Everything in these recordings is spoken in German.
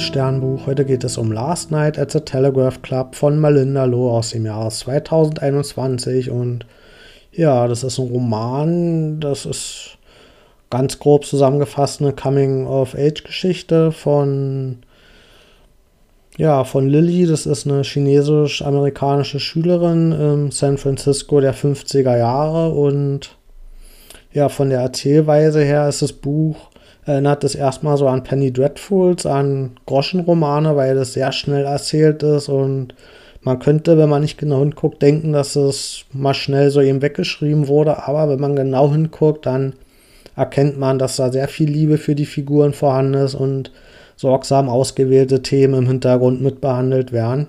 liebes Sternbuch. Heute geht es um Last Night at the Telegraph Club von Melinda Loh aus dem Jahre 2021. Und ja, das ist ein Roman, das ist ganz grob zusammengefasst eine Coming-of-Age-Geschichte von, ja, von Lily. Das ist eine chinesisch-amerikanische Schülerin in San Francisco der 50er Jahre. Und ja, von der Erzählweise her ist das Buch erinnert es erstmal so an Penny Dreadfuls, an Groschenromane, weil das sehr schnell erzählt ist und man könnte, wenn man nicht genau hinguckt, denken, dass es mal schnell so eben weggeschrieben wurde, aber wenn man genau hinguckt, dann erkennt man, dass da sehr viel Liebe für die Figuren vorhanden ist und sorgsam ausgewählte Themen im Hintergrund mitbehandelt werden.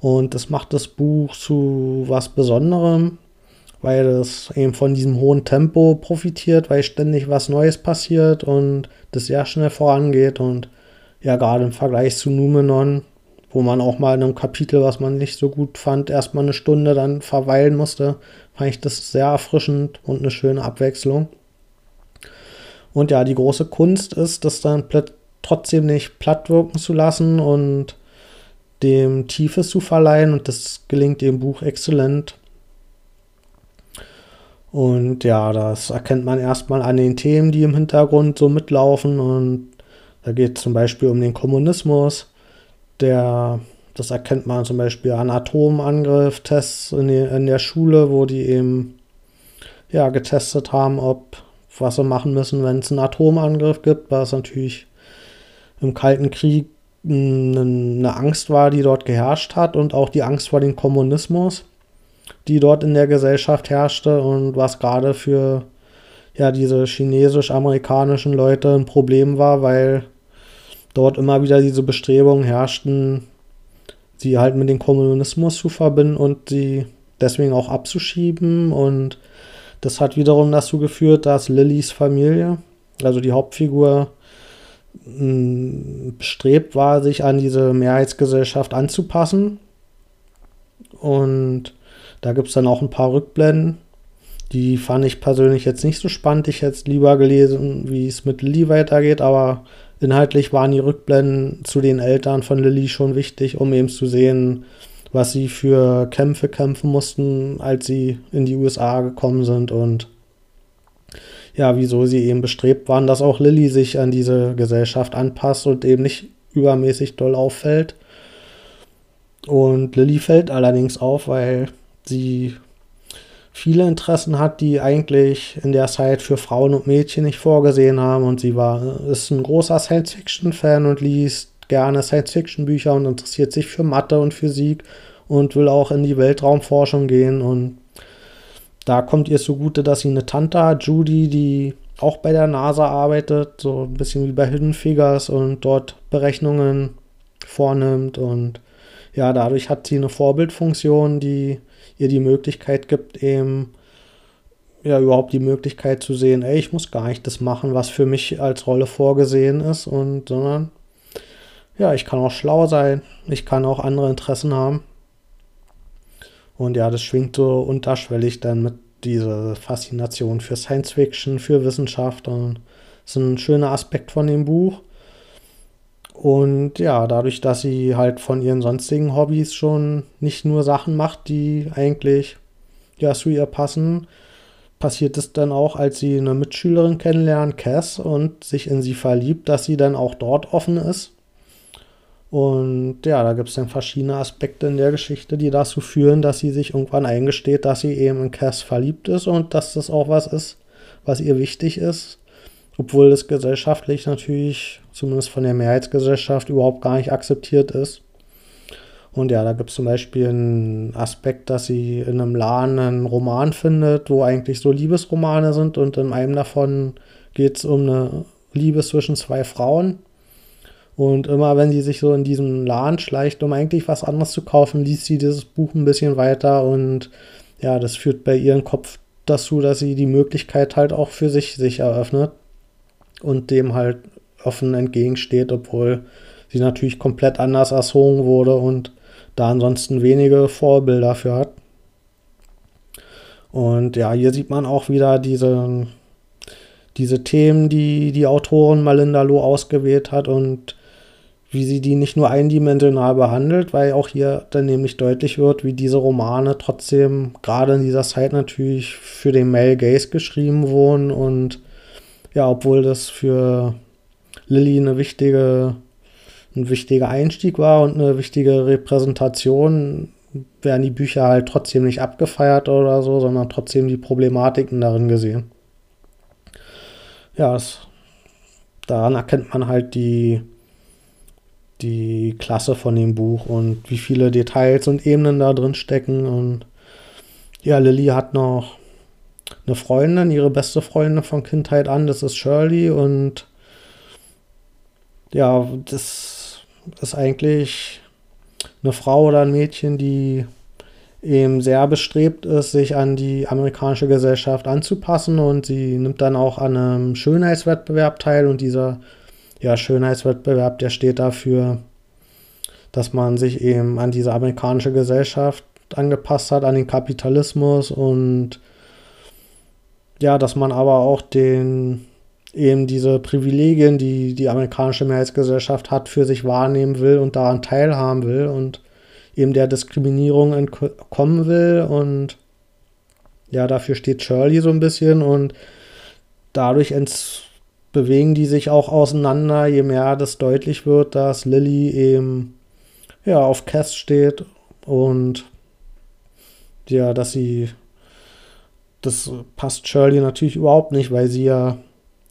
Und das macht das Buch zu was Besonderem weil es eben von diesem hohen Tempo profitiert, weil ständig was Neues passiert und das sehr schnell vorangeht und ja, gerade im Vergleich zu Numenon, wo man auch mal in einem Kapitel, was man nicht so gut fand, erstmal eine Stunde dann verweilen musste, fand ich das sehr erfrischend und eine schöne Abwechslung. Und ja, die große Kunst ist, das dann trotzdem nicht platt wirken zu lassen und dem Tiefe zu verleihen und das gelingt dem Buch exzellent. Und ja, das erkennt man erstmal an den Themen, die im Hintergrund so mitlaufen. Und da geht es zum Beispiel um den Kommunismus. Der, das erkennt man zum Beispiel an Atomangriff-Tests in, in der Schule, wo die eben ja, getestet haben, ob was sie machen müssen, wenn es einen Atomangriff gibt, was natürlich im Kalten Krieg eine Angst war, die dort geherrscht hat und auch die Angst vor dem Kommunismus die dort in der Gesellschaft herrschte und was gerade für ja diese chinesisch-amerikanischen Leute ein Problem war, weil dort immer wieder diese Bestrebungen herrschten, sie halt mit dem Kommunismus zu verbinden und sie deswegen auch abzuschieben. Und das hat wiederum dazu geführt, dass Lillys Familie, also die Hauptfigur, bestrebt war, sich an diese Mehrheitsgesellschaft anzupassen. Und da gibt es dann auch ein paar Rückblenden. Die fand ich persönlich jetzt nicht so spannend. Ich hätte lieber gelesen, wie es mit Lilly weitergeht, aber inhaltlich waren die Rückblenden zu den Eltern von Lilly schon wichtig, um eben zu sehen, was sie für Kämpfe kämpfen mussten, als sie in die USA gekommen sind und ja, wieso sie eben bestrebt waren, dass auch Lilly sich an diese Gesellschaft anpasst und eben nicht übermäßig doll auffällt. Und Lilly fällt allerdings auf, weil sie viele Interessen hat, die eigentlich in der Zeit für Frauen und Mädchen nicht vorgesehen haben. Und sie war, ist ein großer Science-Fiction-Fan und liest gerne Science-Fiction-Bücher und interessiert sich für Mathe und Physik und will auch in die Weltraumforschung gehen. Und da kommt ihr zugute, dass sie eine Tante hat, Judy, die auch bei der NASA arbeitet, so ein bisschen wie bei Hidden Figures und dort Berechnungen vornimmt. Und ja, dadurch hat sie eine Vorbildfunktion, die ihr die Möglichkeit gibt, eben ja überhaupt die Möglichkeit zu sehen, ey, ich muss gar nicht das machen, was für mich als Rolle vorgesehen ist, und sondern ja, ich kann auch schlau sein, ich kann auch andere Interessen haben. Und ja, das schwingt so unterschwellig dann mit dieser Faszination für Science Fiction, für Wissenschaft und ist ein schöner Aspekt von dem Buch. Und ja, dadurch, dass sie halt von ihren sonstigen Hobbys schon nicht nur Sachen macht, die eigentlich ja zu ihr passen, passiert es dann auch, als sie eine Mitschülerin kennenlernt, Cass, und sich in sie verliebt, dass sie dann auch dort offen ist. Und ja, da gibt es dann verschiedene Aspekte in der Geschichte, die dazu führen, dass sie sich irgendwann eingesteht, dass sie eben in Cass verliebt ist und dass das auch was ist, was ihr wichtig ist obwohl es gesellschaftlich natürlich, zumindest von der Mehrheitsgesellschaft, überhaupt gar nicht akzeptiert ist. Und ja, da gibt es zum Beispiel einen Aspekt, dass sie in einem Laden einen Roman findet, wo eigentlich so Liebesromane sind und in einem davon geht es um eine Liebe zwischen zwei Frauen. Und immer wenn sie sich so in diesem Laden schleicht, um eigentlich was anderes zu kaufen, liest sie dieses Buch ein bisschen weiter und ja, das führt bei ihrem Kopf dazu, dass sie die Möglichkeit halt auch für sich sich eröffnet und dem halt offen entgegensteht, obwohl sie natürlich komplett anders erzogen wurde und da ansonsten wenige Vorbilder für hat. Und ja, hier sieht man auch wieder diese, diese Themen, die die Autorin Malinda Loh ausgewählt hat und wie sie die nicht nur eindimensional behandelt, weil auch hier dann nämlich deutlich wird, wie diese Romane trotzdem gerade in dieser Zeit natürlich für den Male Gaze geschrieben wurden und ja, obwohl das für Lilly eine wichtige, ein wichtiger Einstieg war und eine wichtige Repräsentation, werden die Bücher halt trotzdem nicht abgefeiert oder so, sondern trotzdem die Problematiken darin gesehen. Ja, es, daran erkennt man halt die, die Klasse von dem Buch und wie viele Details und Ebenen da drin stecken. Und ja, Lilly hat noch eine Freundin, ihre beste Freundin von Kindheit an, das ist Shirley und ja, das ist eigentlich eine Frau oder ein Mädchen, die eben sehr bestrebt ist, sich an die amerikanische Gesellschaft anzupassen und sie nimmt dann auch an einem Schönheitswettbewerb teil und dieser ja, Schönheitswettbewerb, der steht dafür, dass man sich eben an diese amerikanische Gesellschaft angepasst hat, an den Kapitalismus und ja, dass man aber auch den eben diese Privilegien, die die amerikanische Mehrheitsgesellschaft hat, für sich wahrnehmen will und daran teilhaben will und eben der Diskriminierung entkommen will. Und ja, dafür steht Shirley so ein bisschen und dadurch bewegen die sich auch auseinander, je mehr das deutlich wird, dass Lilly eben ja, auf Cass steht und ja, dass sie das passt Shirley natürlich überhaupt nicht, weil sie ja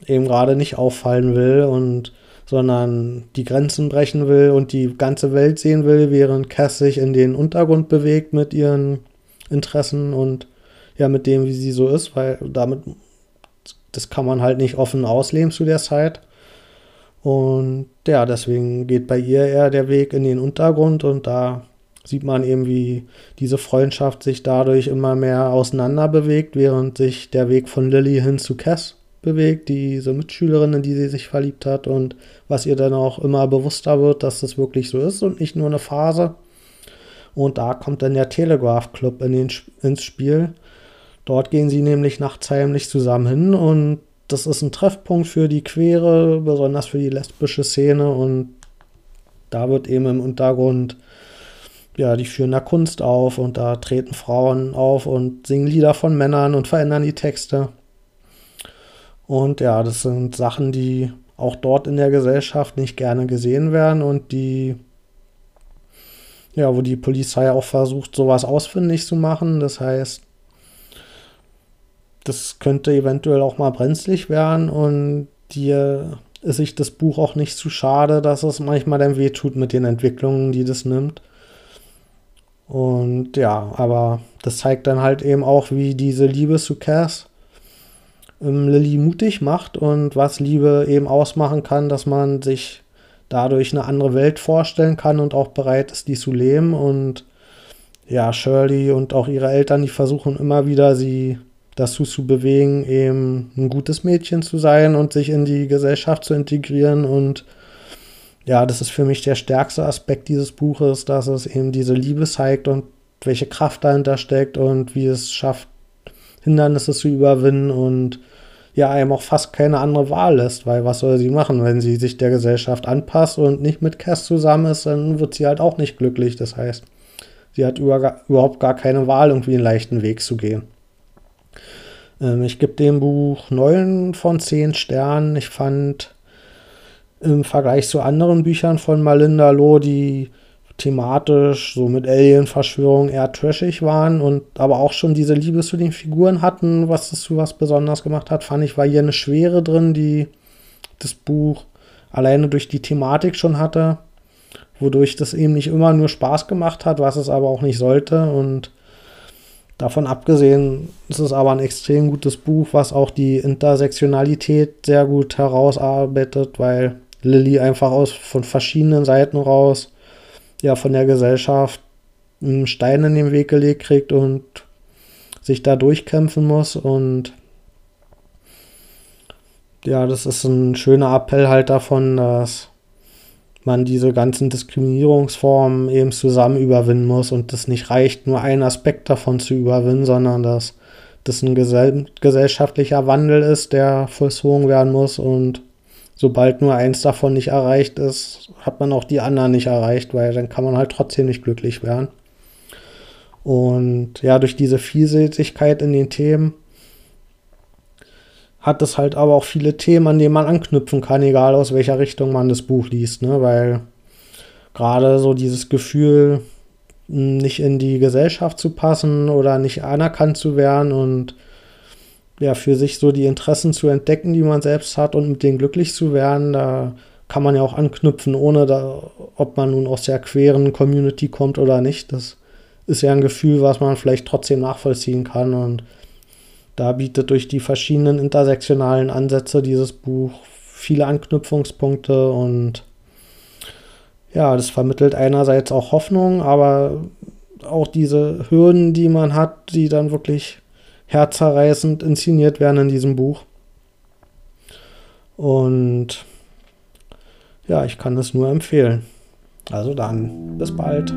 eben gerade nicht auffallen will und sondern die Grenzen brechen will und die ganze Welt sehen will, während Cass sich in den Untergrund bewegt mit ihren Interessen und ja, mit dem, wie sie so ist, weil damit, das kann man halt nicht offen ausleben zu der Zeit. Und ja, deswegen geht bei ihr eher der Weg in den Untergrund und da sieht man eben, wie diese Freundschaft sich dadurch immer mehr auseinander bewegt, während sich der Weg von Lilly hin zu Cass bewegt, diese Mitschülerin, in die sie sich verliebt hat und was ihr dann auch immer bewusster wird, dass das wirklich so ist und nicht nur eine Phase. Und da kommt dann der Telegraph Club in den, ins Spiel. Dort gehen sie nämlich nachts heimlich zusammen hin und das ist ein Treffpunkt für die Queere, besonders für die lesbische Szene und da wird eben im Untergrund ja, die führen da Kunst auf und da treten Frauen auf und singen Lieder von Männern und verändern die Texte. Und ja, das sind Sachen, die auch dort in der Gesellschaft nicht gerne gesehen werden und die, ja, wo die Polizei auch versucht, sowas ausfindig zu machen. Das heißt, das könnte eventuell auch mal brenzlig werden und dir ist sich das Buch auch nicht zu schade, dass es manchmal dann wehtut mit den Entwicklungen, die das nimmt. Und ja, aber das zeigt dann halt eben auch, wie diese Liebe zu Cass ähm, Lilly mutig macht und was Liebe eben ausmachen kann, dass man sich dadurch eine andere Welt vorstellen kann und auch bereit ist, die zu leben. Und ja, Shirley und auch ihre Eltern, die versuchen immer wieder, sie dazu zu bewegen, eben ein gutes Mädchen zu sein und sich in die Gesellschaft zu integrieren. Und ja, das ist für mich der stärkste Aspekt dieses Buches, dass es eben diese Liebe zeigt und welche Kraft dahinter steckt und wie es schafft, Hindernisse zu überwinden und ja, einem auch fast keine andere Wahl lässt, weil was soll sie machen, wenn sie sich der Gesellschaft anpasst und nicht mit Cass zusammen ist, dann wird sie halt auch nicht glücklich. Das heißt, sie hat über, überhaupt gar keine Wahl, irgendwie einen leichten Weg zu gehen. Ähm, ich gebe dem Buch 9 von 10 Sternen. Ich fand im Vergleich zu anderen Büchern von Malinda Loh, die thematisch so mit Alien-Verschwörung eher trashig waren und aber auch schon diese Liebe zu den Figuren hatten, was das zu was besonders gemacht hat, fand ich, war hier eine Schwere drin, die das Buch alleine durch die Thematik schon hatte, wodurch das eben nicht immer nur Spaß gemacht hat, was es aber auch nicht sollte und davon abgesehen ist es aber ein extrem gutes Buch, was auch die Intersektionalität sehr gut herausarbeitet, weil Lilly einfach aus von verschiedenen Seiten raus ja von der Gesellschaft einen Stein in den Weg gelegt kriegt und sich da durchkämpfen muss und ja, das ist ein schöner Appell halt davon, dass man diese ganzen Diskriminierungsformen eben zusammen überwinden muss und das nicht reicht, nur einen Aspekt davon zu überwinden, sondern dass das ein gesell gesellschaftlicher Wandel ist, der vollzogen werden muss und sobald nur eins davon nicht erreicht ist, hat man auch die anderen nicht erreicht, weil dann kann man halt trotzdem nicht glücklich werden. Und ja, durch diese Vielseitigkeit in den Themen hat es halt aber auch viele Themen, an denen man anknüpfen kann, egal aus welcher Richtung man das Buch liest, ne? Weil gerade so dieses Gefühl, nicht in die Gesellschaft zu passen oder nicht anerkannt zu werden und ja, für sich so die Interessen zu entdecken, die man selbst hat und mit denen glücklich zu werden, da kann man ja auch anknüpfen, ohne da, ob man nun aus der queeren Community kommt oder nicht. Das ist ja ein Gefühl, was man vielleicht trotzdem nachvollziehen kann und da bietet durch die verschiedenen intersektionalen Ansätze dieses Buch viele Anknüpfungspunkte und ja, das vermittelt einerseits auch Hoffnung, aber auch diese Hürden, die man hat, die dann wirklich herzerreißend inszeniert werden in diesem Buch. Und ja, ich kann es nur empfehlen. Also dann, bis bald.